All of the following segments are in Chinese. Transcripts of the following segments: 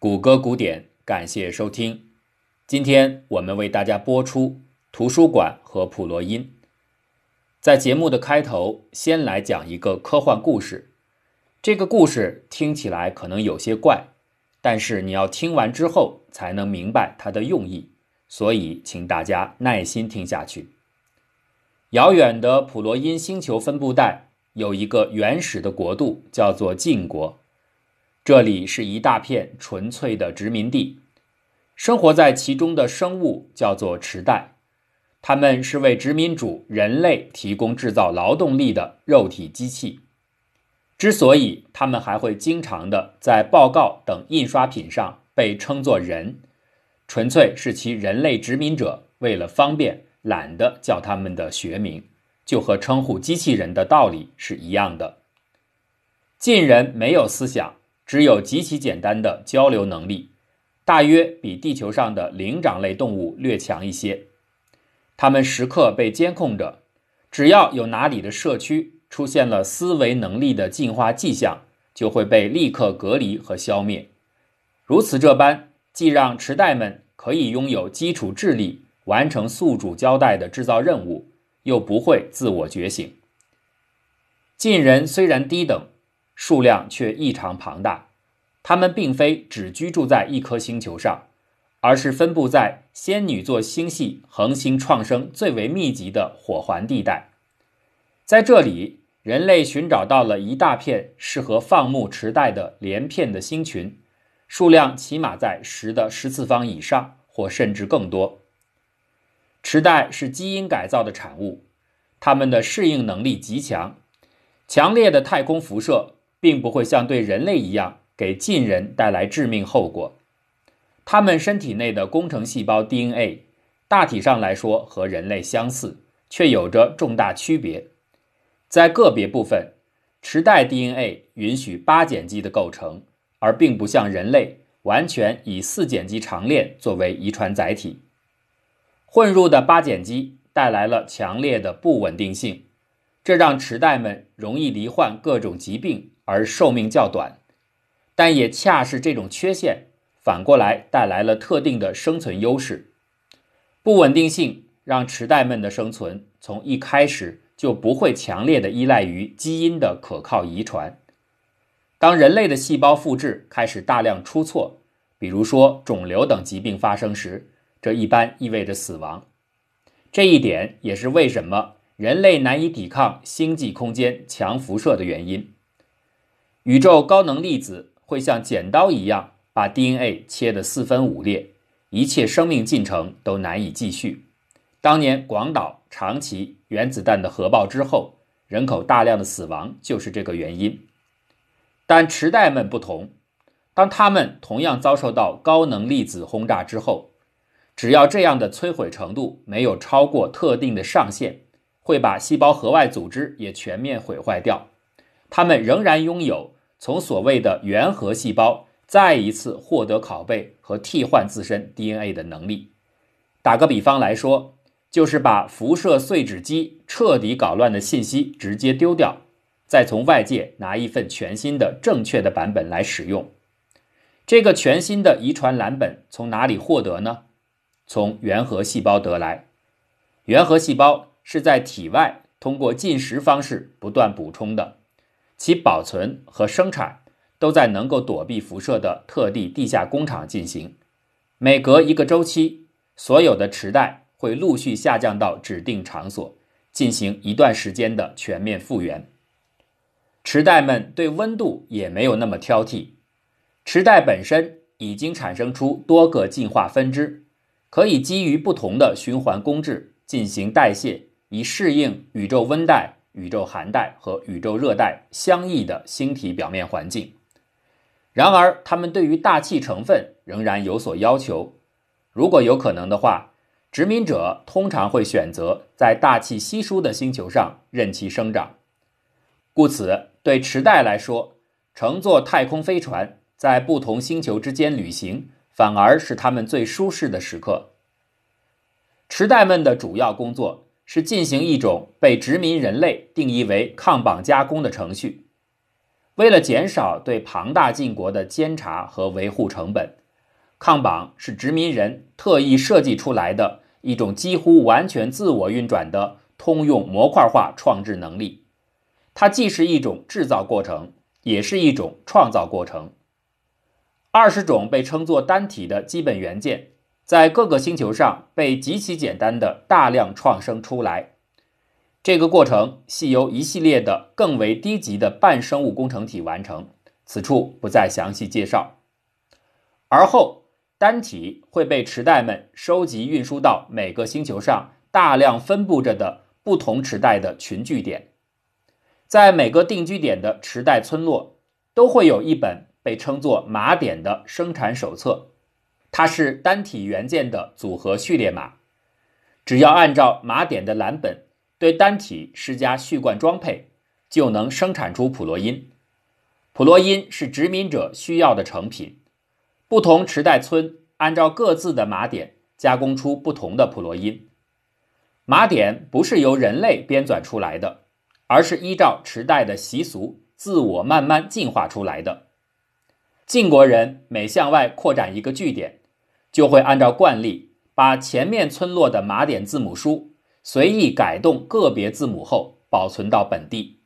谷歌古典，感谢收听。今天我们为大家播出图书馆和普罗因。在节目的开头，先来讲一个科幻故事。这个故事听起来可能有些怪，但是你要听完之后才能明白它的用意，所以请大家耐心听下去。遥远的普罗因星球分布带有一个原始的国度，叫做晋国。这里是一大片纯粹的殖民地，生活在其中的生物叫做池袋，他们是为殖民主人类提供制造劳动力的肉体机器。之所以他们还会经常的在报告等印刷品上被称作人，纯粹是其人类殖民者为了方便懒得叫他们的学名，就和称呼机器人的道理是一样的。晋人没有思想。只有极其简单的交流能力，大约比地球上的灵长类动物略强一些。它们时刻被监控着，只要有哪里的社区出现了思维能力的进化迹象，就会被立刻隔离和消灭。如此这般，既让池袋们可以拥有基础智力，完成宿主交代的制造任务，又不会自我觉醒。晋人虽然低等。数量却异常庞大，它们并非只居住在一颗星球上，而是分布在仙女座星系恒星创生最为密集的火环地带。在这里，人类寻找到了一大片适合放牧池袋的连片的星群，数量起码在十的十次方以上，或甚至更多。池袋是基因改造的产物，它们的适应能力极强，强烈的太空辐射。并不会像对人类一样给近人带来致命后果。他们身体内的工程细胞 DNA 大体上来说和人类相似，却有着重大区别。在个别部分，池袋 DNA 允许八碱基的构成，而并不像人类完全以四碱基长链作为遗传载体。混入的八碱基带来了强烈的不稳定性，这让池袋们容易罹患各种疾病。而寿命较短，但也恰是这种缺陷，反过来带来了特定的生存优势。不稳定性让池袋们的生存从一开始就不会强烈的依赖于基因的可靠遗传。当人类的细胞复制开始大量出错，比如说肿瘤等疾病发生时，这一般意味着死亡。这一点也是为什么人类难以抵抗星际空间强辐射的原因。宇宙高能粒子会像剪刀一样把 DNA 切得四分五裂，一切生命进程都难以继续。当年广岛、长崎原子弹的核爆之后，人口大量的死亡就是这个原因。但池袋们不同，当他们同样遭受到高能粒子轰炸之后，只要这样的摧毁程度没有超过特定的上限，会把细胞核外组织也全面毁坏掉。他们仍然拥有。从所谓的原核细胞再一次获得拷贝和替换自身 DNA 的能力。打个比方来说，就是把辐射碎纸机彻底搞乱的信息直接丢掉，再从外界拿一份全新的正确的版本来使用。这个全新的遗传蓝本从哪里获得呢？从原核细胞得来。原核细胞是在体外通过进食方式不断补充的。其保存和生产都在能够躲避辐射的特地地下工厂进行。每隔一个周期，所有的池袋会陆续下降到指定场所，进行一段时间的全面复原。池袋们对温度也没有那么挑剔。池袋本身已经产生出多个进化分支，可以基于不同的循环工质进行代谢，以适应宇宙温带。宇宙寒带和宇宙热带相异的星体表面环境，然而它们对于大气成分仍然有所要求。如果有可能的话，殖民者通常会选择在大气稀疏的星球上任其生长。故此，对池袋来说，乘坐太空飞船在不同星球之间旅行，反而是他们最舒适的时刻。池袋们的主要工作。是进行一种被殖民人类定义为抗绑加工的程序。为了减少对庞大晋国的监察和维护成本，抗绑是殖民人特意设计出来的一种几乎完全自我运转的通用模块化创制能力。它既是一种制造过程，也是一种创造过程。二十种被称作单体的基本元件，在各个星球上被极其简单的大量创生出来。这个过程系由一系列的更为低级的半生物工程体完成，此处不再详细介绍。而后，单体会被池袋们收集运输到每个星球上大量分布着的不同池袋的群聚点，在每个定居点的池袋村落都会有一本被称作码点的生产手册，它是单体元件的组合序列码，只要按照码点的蓝本。对单体施加序贯装配，就能生产出普洛因。普洛因是殖民者需要的成品。不同池袋村按照各自的码点加工出不同的普洛因。码点不是由人类编纂出来的，而是依照池袋的习俗自我慢慢进化出来的。晋国人每向外扩展一个据点，就会按照惯例把前面村落的码点字母书。随意改动个别字母后保存到本地，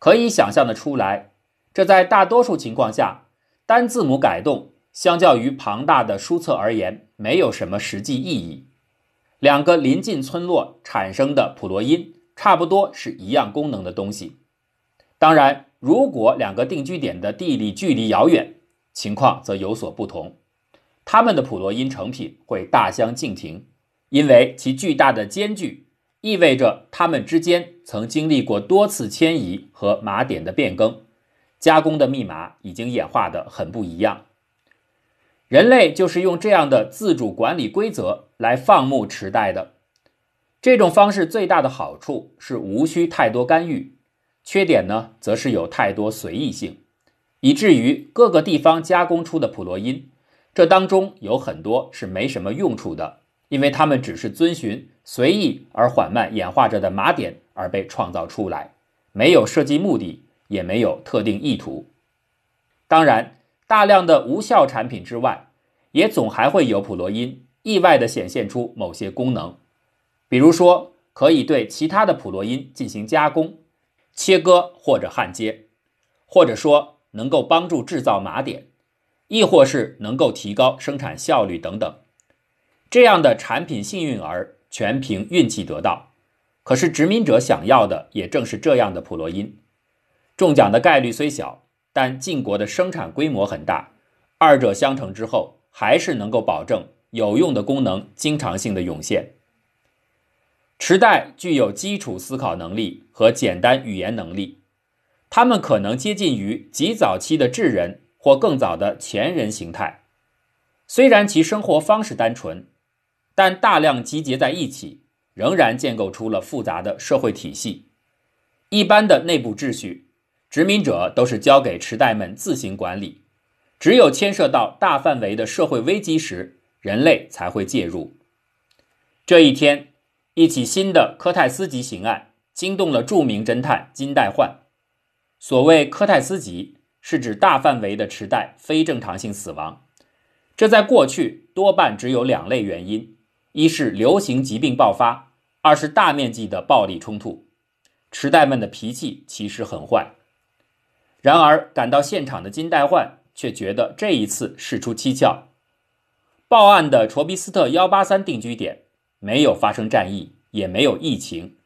可以想象的出来，这在大多数情况下，单字母改动相较于庞大的书册而言没有什么实际意义。两个临近村落产生的普罗音差不多是一样功能的东西。当然，如果两个定居点的地理距离遥远，情况则有所不同，他们的普罗音成品会大相径庭。因为其巨大的间距，意味着它们之间曾经历过多次迁移和码点的变更，加工的密码已经演化的很不一样。人类就是用这样的自主管理规则来放牧池袋的。这种方式最大的好处是无需太多干预，缺点呢，则是有太多随意性，以至于各个地方加工出的普罗因，这当中有很多是没什么用处的。因为它们只是遵循随意而缓慢演化着的码点而被创造出来，没有设计目的，也没有特定意图。当然，大量的无效产品之外，也总还会有普罗因意外地显现出某些功能，比如说可以对其他的普罗因进行加工、切割或者焊接，或者说能够帮助制造码点，亦或是能够提高生产效率等等。这样的产品幸运儿全凭运气得到，可是殖民者想要的也正是这样的普罗因。中奖的概率虽小，但晋国的生产规模很大，二者相乘之后，还是能够保证有用的功能经常性的涌现。池袋具有基础思考能力和简单语言能力，他们可能接近于极早期的智人或更早的前人形态，虽然其生活方式单纯。但大量集结在一起，仍然建构出了复杂的社会体系。一般的内部秩序，殖民者都是交给池袋们自行管理。只有牵涉到大范围的社会危机时，人类才会介入。这一天，一起新的科泰斯级刑案惊动了著名侦探金代焕。所谓科泰斯级，是指大范围的池袋非正常性死亡。这在过去多半只有两类原因。一是流行疾病爆发，二是大面积的暴力冲突。池袋们的脾气其实很坏，然而赶到现场的金代焕却觉得这一次事出蹊跷。报案的卓比斯特幺八三定居点没有发生战役，也没有疫情，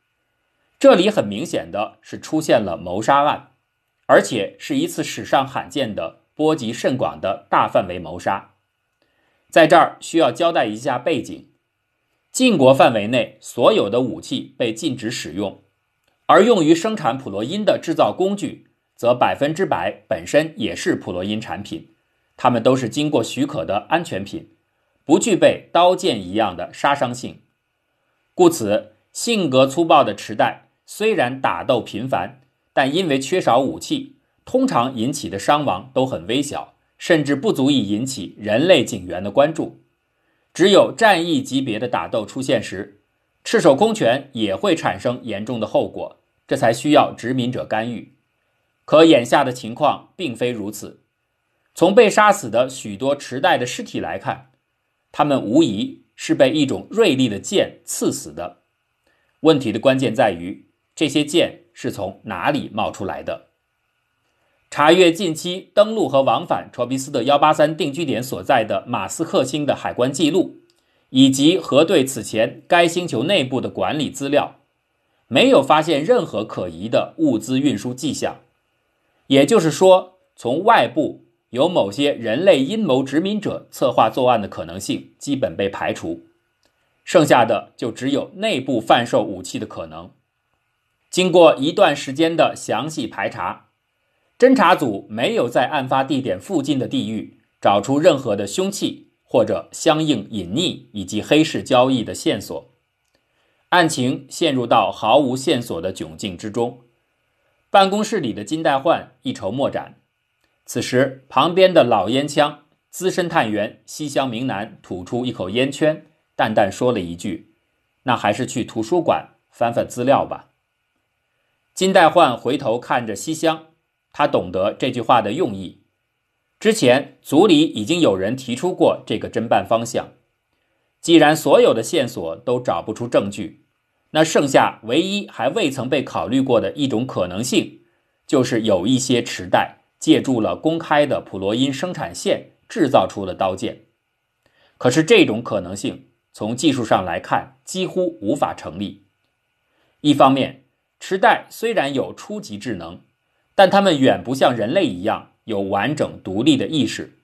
这里很明显的是出现了谋杀案，而且是一次史上罕见的波及甚广的大范围谋杀。在这儿需要交代一下背景。晋国范围内所有的武器被禁止使用，而用于生产普洛因的制造工具则百分之百本身也是普洛因产品，它们都是经过许可的安全品，不具备刀剑一样的杀伤性。故此，性格粗暴的池袋虽然打斗频繁，但因为缺少武器，通常引起的伤亡都很微小，甚至不足以引起人类警员的关注。只有战役级别的打斗出现时，赤手空拳也会产生严重的后果，这才需要殖民者干预。可眼下的情况并非如此。从被杀死的许多池袋的尸体来看，他们无疑是被一种锐利的剑刺死的。问题的关键在于，这些剑是从哪里冒出来的？查阅近期登陆和往返卓比斯特幺八三定居点所在的马斯克星的海关记录，以及核对此前该星球内部的管理资料，没有发现任何可疑的物资运输迹象。也就是说，从外部。有某些人类阴谋殖民者策划作案的可能性基本被排除，剩下的就只有内部贩售武器的可能。经过一段时间的详细排查，侦查组没有在案发地点附近的地域找出任何的凶器或者相应隐匿以及黑市交易的线索，案情陷入到毫无线索的窘境之中。办公室里的金代焕一筹莫展。此时，旁边的老烟枪资深探员西乡明南吐出一口烟圈，淡淡说了一句：“那还是去图书馆翻翻资料吧。”金代焕回头看着西乡，他懂得这句话的用意。之前组里已经有人提出过这个侦办方向。既然所有的线索都找不出证据，那剩下唯一还未曾被考虑过的一种可能性，就是有一些池袋。借助了公开的普罗因生产线制造出了刀剑，可是这种可能性从技术上来看几乎无法成立。一方面，池袋虽然有初级智能，但他们远不像人类一样有完整独立的意识，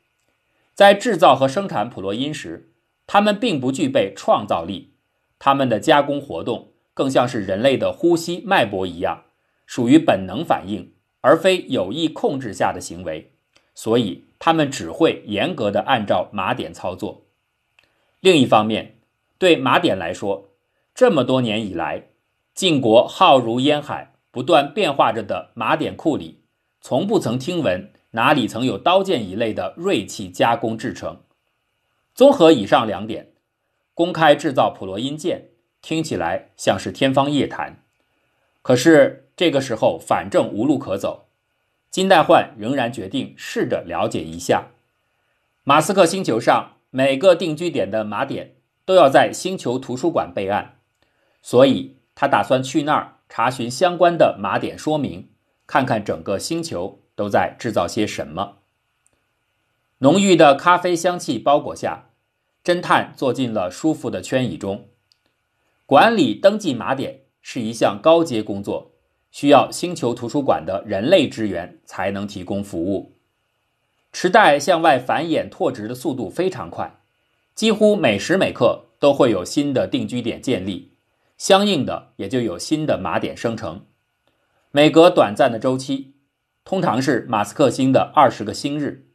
在制造和生产普罗因时，他们并不具备创造力，他们的加工活动更像是人类的呼吸脉搏一样，属于本能反应。而非有意控制下的行为，所以他们只会严格的按照码点操作。另一方面，对码点来说，这么多年以来，晋国浩如烟海、不断变化着的码点库里，从不曾听闻哪里曾有刀剑一类的锐器加工制成。综合以上两点，公开制造普罗因剑听起来像是天方夜谭。可是。这个时候，反正无路可走，金代焕仍然决定试着了解一下马斯克星球上每个定居点的马点都要在星球图书馆备案，所以他打算去那儿查询相关的码点说明，看看整个星球都在制造些什么。浓郁的咖啡香气包裹下，侦探坐进了舒服的圈椅中。管理登记码点是一项高阶工作。需要星球图书馆的人类支援才能提供服务。池袋向外繁衍拓殖的速度非常快，几乎每时每刻都会有新的定居点建立，相应的也就有新的码点生成。每隔短暂的周期，通常是马斯克星的二十个星日，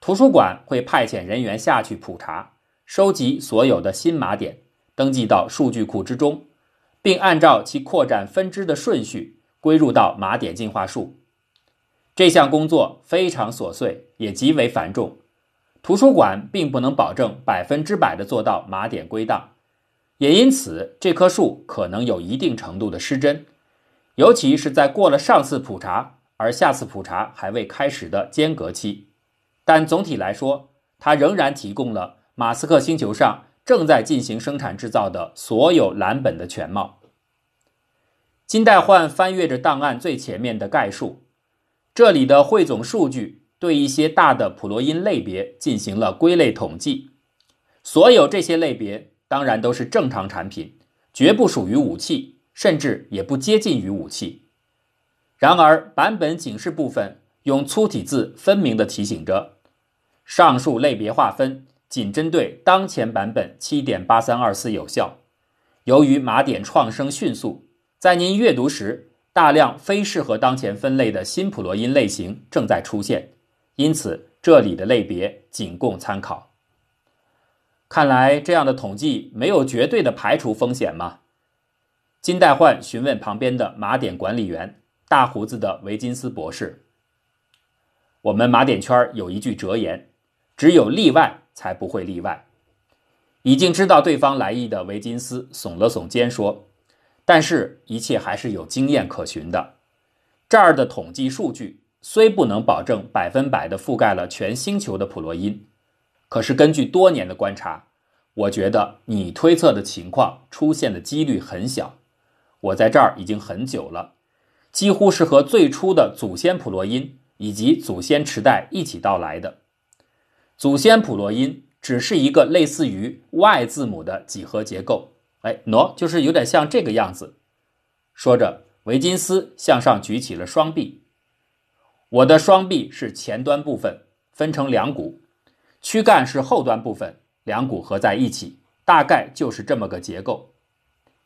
图书馆会派遣人员下去普查，收集所有的新码点，登记到数据库之中，并按照其扩展分支的顺序。归入到码点进化树，这项工作非常琐碎，也极为繁重。图书馆并不能保证百分之百的做到码点归档，也因此这棵树可能有一定程度的失真，尤其是在过了上次普查而下次普查还未开始的间隔期。但总体来说，它仍然提供了马斯克星球上正在进行生产制造的所有蓝本的全貌。金代焕翻阅着档案最前面的概述，这里的汇总数据对一些大的普罗因类别进行了归类统计。所有这些类别当然都是正常产品，绝不属于武器，甚至也不接近于武器。然而，版本警示部分用粗体字分明地提醒着：上述类别划分仅针对当前版本7.8324有效。由于码点创生迅速。在您阅读时，大量非适合当前分类的新普罗因类型正在出现，因此这里的类别仅供参考。看来这样的统计没有绝对的排除风险吗？金代焕询问旁边的马点管理员大胡子的维金斯博士。我们马点圈有一句哲言：只有例外才不会例外。已经知道对方来意的维金斯耸了耸肩说。但是，一切还是有经验可循的。这儿的统计数据虽不能保证百分百的覆盖了全星球的普罗因，可是根据多年的观察，我觉得你推测的情况出现的几率很小。我在这儿已经很久了，几乎是和最初的祖先普罗因以及祖先池袋一起到来的。祖先普罗因只是一个类似于 Y 字母的几何结构，哎喏，就是有点像这个样子。说着，维金斯向上举起了双臂。我的双臂是前端部分，分成两股；躯干是后端部分，两股合在一起，大概就是这么个结构。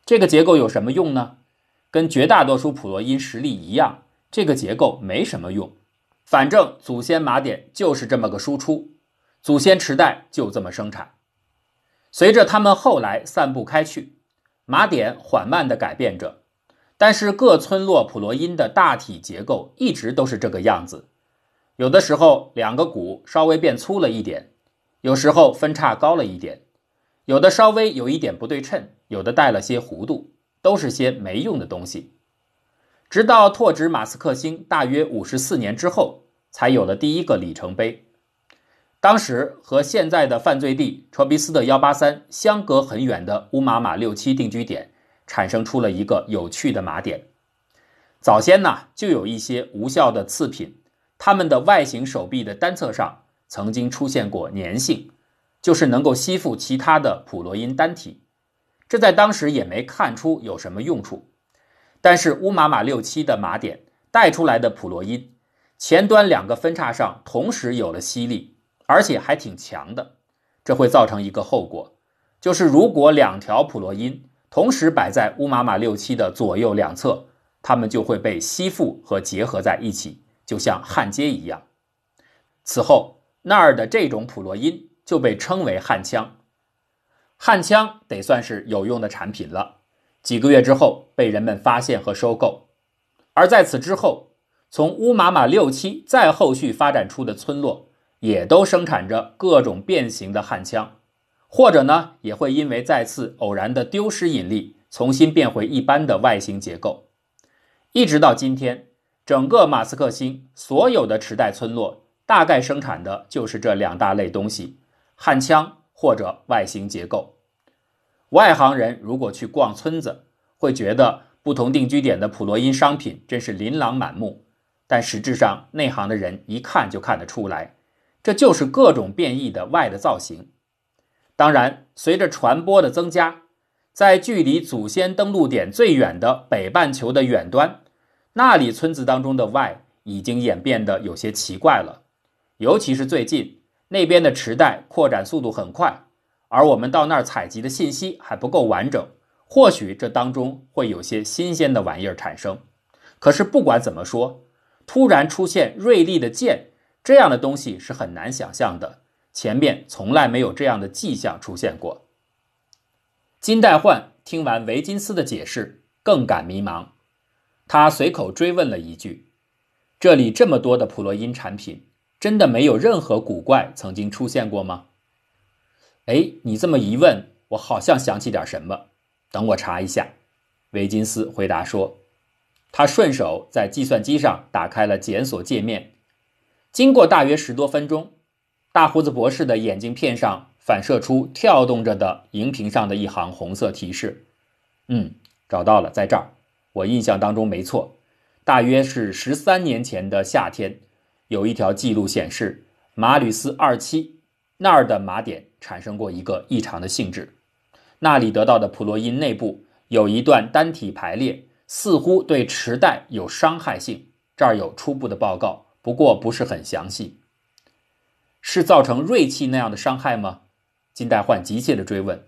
这个结构有什么用呢？跟绝大多数普罗因实例一样，这个结构没什么用。反正祖先马点就是这么个输出，祖先池袋就这么生产。随着它们后来散布开去，马点缓慢地改变着。但是各村落普罗因的大体结构一直都是这个样子，有的时候两个骨稍微变粗了一点，有时候分叉高了一点，有的稍微有一点不对称，有的带了些弧度，都是些没用的东西。直到拓殖马斯克星大约五十四年之后，才有了第一个里程碑。当时和现在的犯罪地卓比斯的幺八三相隔很远的乌玛马六七定居点。产生出了一个有趣的码点。早先呢，就有一些无效的次品，它们的外形手臂的单侧上曾经出现过粘性，就是能够吸附其他的普罗因单体。这在当时也没看出有什么用处。但是乌玛马六七的马点带出来的普罗因前端两个分叉上同时有了吸力，而且还挺强的。这会造成一个后果，就是如果两条普罗因同时摆在乌玛玛六七的左右两侧，它们就会被吸附和结合在一起，就像焊接一样。此后，那儿的这种普洛因就被称为焊枪。焊枪得算是有用的产品了。几个月之后，被人们发现和收购。而在此之后，从乌玛玛六七再后续发展出的村落，也都生产着各种变形的焊枪。或者呢，也会因为再次偶然的丢失引力，重新变回一般的外形结构。一直到今天，整个马斯克星所有的池袋村落大概生产的就是这两大类东西：焊枪或者外形结构。外行人如果去逛村子，会觉得不同定居点的普罗因商品真是琳琅满目。但实质上，内行的人一看就看得出来，这就是各种变异的外的造型。当然，随着传播的增加，在距离祖先登陆点最远的北半球的远端，那里村子当中的 Y 已经演变得有些奇怪了。尤其是最近那边的池袋扩展速度很快，而我们到那儿采集的信息还不够完整，或许这当中会有些新鲜的玩意儿产生。可是不管怎么说，突然出现锐利的剑这样的东西是很难想象的。前面从来没有这样的迹象出现过。金代焕听完维金斯的解释，更感迷茫。他随口追问了一句：“这里这么多的普洛因产品，真的没有任何古怪曾经出现过吗？”哎，你这么一问，我好像想起点什么。等我查一下。维金斯回答说：“他顺手在计算机上打开了检索界面，经过大约十多分钟。”大胡子博士的眼镜片上反射出跳动着的荧屏上的一行红色提示。嗯，找到了，在这儿。我印象当中没错，大约是十三年前的夏天，有一条记录显示，马吕斯二期那儿的马点产生过一个异常的性质。那里得到的普洛因内部有一段单体排列，似乎对池袋有伤害性。这儿有初步的报告，不过不是很详细。是造成锐器那样的伤害吗？金代焕急切地追问。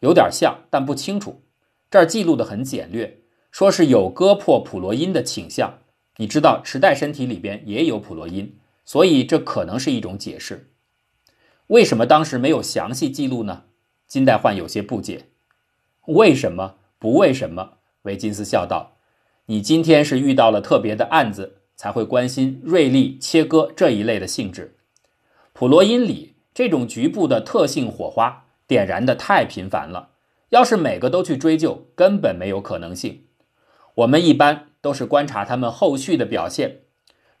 有点像，但不清楚。这儿记录的很简略，说是有割破普罗因的倾向。你知道，池袋身体里边也有普罗因，所以这可能是一种解释。为什么当时没有详细记录呢？金代焕有些不解。为什么不为什么？维金斯笑道：“你今天是遇到了特别的案子，才会关心锐利切割这一类的性质。”普罗因里这种局部的特性火花点燃的太频繁了，要是每个都去追究，根本没有可能性。我们一般都是观察他们后续的表现。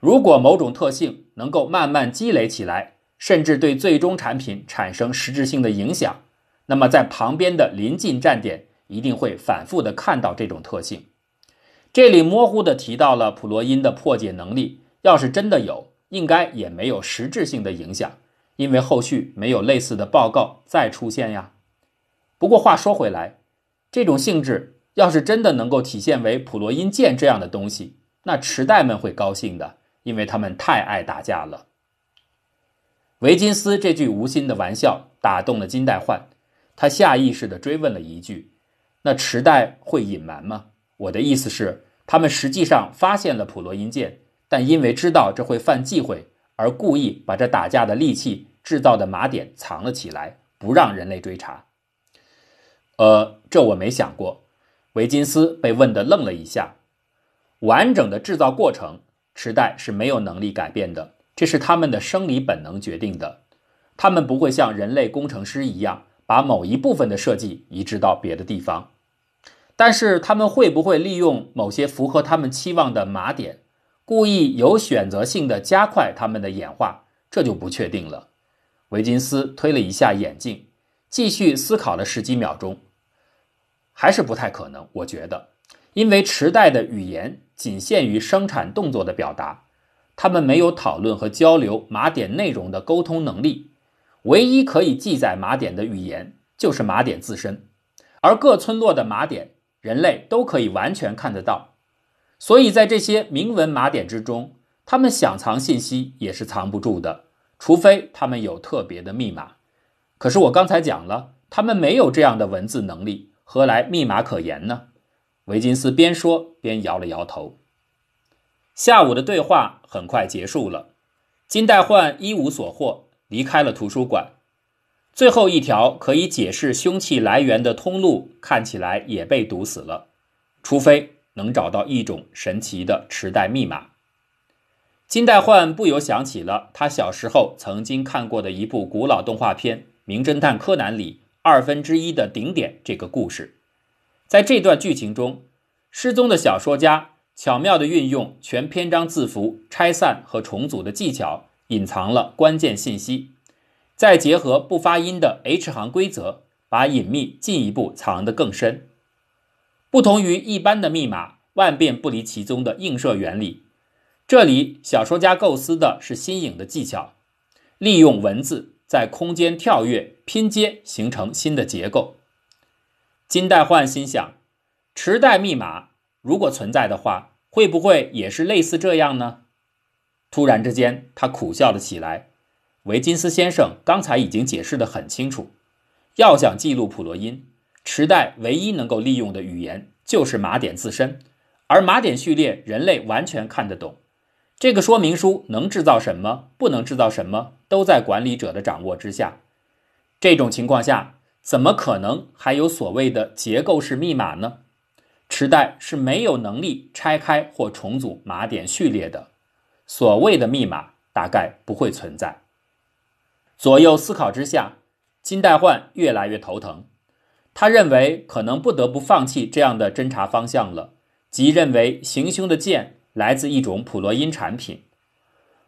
如果某种特性能够慢慢积累起来，甚至对最终产品产生实质性的影响，那么在旁边的临近站点一定会反复的看到这种特性。这里模糊的提到了普罗因的破解能力，要是真的有，应该也没有实质性的影响，因为后续没有类似的报告再出现呀。不过话说回来，这种性质要是真的能够体现为普罗因剑这样的东西，那池袋们会高兴的，因为他们太爱打架了。维金斯这句无心的玩笑打动了金代焕，他下意识地追问了一句：“那池袋会隐瞒吗？”我的意思是，他们实际上发现了普罗因剑，但因为知道这会犯忌讳，而故意把这打架的利器制造的麻点藏了起来，不让人类追查。呃，这我没想过。维金斯被问得愣了一下。完整的制造过程，池袋是没有能力改变的。这是他们的生理本能决定的，他们不会像人类工程师一样把某一部分的设计移植到别的地方，但是他们会不会利用某些符合他们期望的码点，故意有选择性的加快他们的演化，这就不确定了。维金斯推了一下眼镜，继续思考了十几秒钟，还是不太可能。我觉得，因为池袋的语言仅限于生产动作的表达。他们没有讨论和交流码点内容的沟通能力，唯一可以记载码点的语言就是码点自身，而各村落的码点人类都可以完全看得到，所以在这些铭文码点之中，他们想藏信息也是藏不住的，除非他们有特别的密码。可是我刚才讲了，他们没有这样的文字能力，何来密码可言呢？维金斯边说边摇了摇头。下午的对话很快结束了，金代焕一无所获，离开了图书馆。最后一条可以解释凶器来源的通路看起来也被堵死了，除非能找到一种神奇的池袋密码。金代焕不由想起了他小时候曾经看过的一部古老动画片《名侦探柯南》里二分之一的顶点这个故事，在这段剧情中，失踪的小说家。巧妙地运用全篇章字符拆散和重组的技巧，隐藏了关键信息，再结合不发音的 H 行规则，把隐秘进一步藏得更深。不同于一般的密码万变不离其宗的映射原理，这里小说家构思的是新颖的技巧，利用文字在空间跳跃拼接，形成新的结构。金代焕心想，池袋密码。如果存在的话，会不会也是类似这样呢？突然之间，他苦笑了起来。维金斯先生刚才已经解释得很清楚，要想记录普罗因，池袋唯一能够利用的语言就是码点自身，而码点序列人类完全看得懂。这个说明书能制造什么，不能制造什么，都在管理者的掌握之下。这种情况下，怎么可能还有所谓的结构式密码呢？池袋是没有能力拆开或重组码点序列的，所谓的密码大概不会存在。左右思考之下，金代焕越来越头疼。他认为可能不得不放弃这样的侦查方向了，即认为行凶的剑来自一种普罗因产品。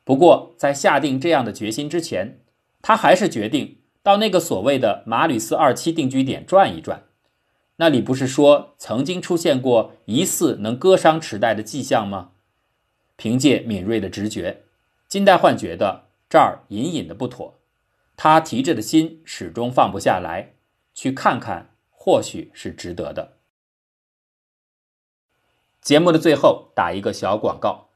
不过，在下定这样的决心之前，他还是决定到那个所谓的马吕斯二期定居点转一转。那里不是说曾经出现过疑似能割伤池袋的迹象吗？凭借敏锐的直觉，金代焕觉得这儿隐隐的不妥，他提着的心始终放不下来，去看看或许是值得的。节目的最后打一个小广告，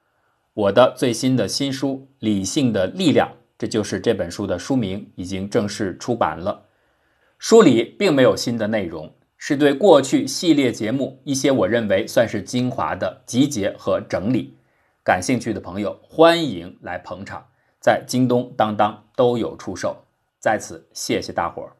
我的最新的新书《理性的力量》，这就是这本书的书名，已经正式出版了。书里并没有新的内容。是对过去系列节目一些我认为算是精华的集结和整理，感兴趣的朋友欢迎来捧场，在京东、当当都有出售。在此谢谢大伙儿。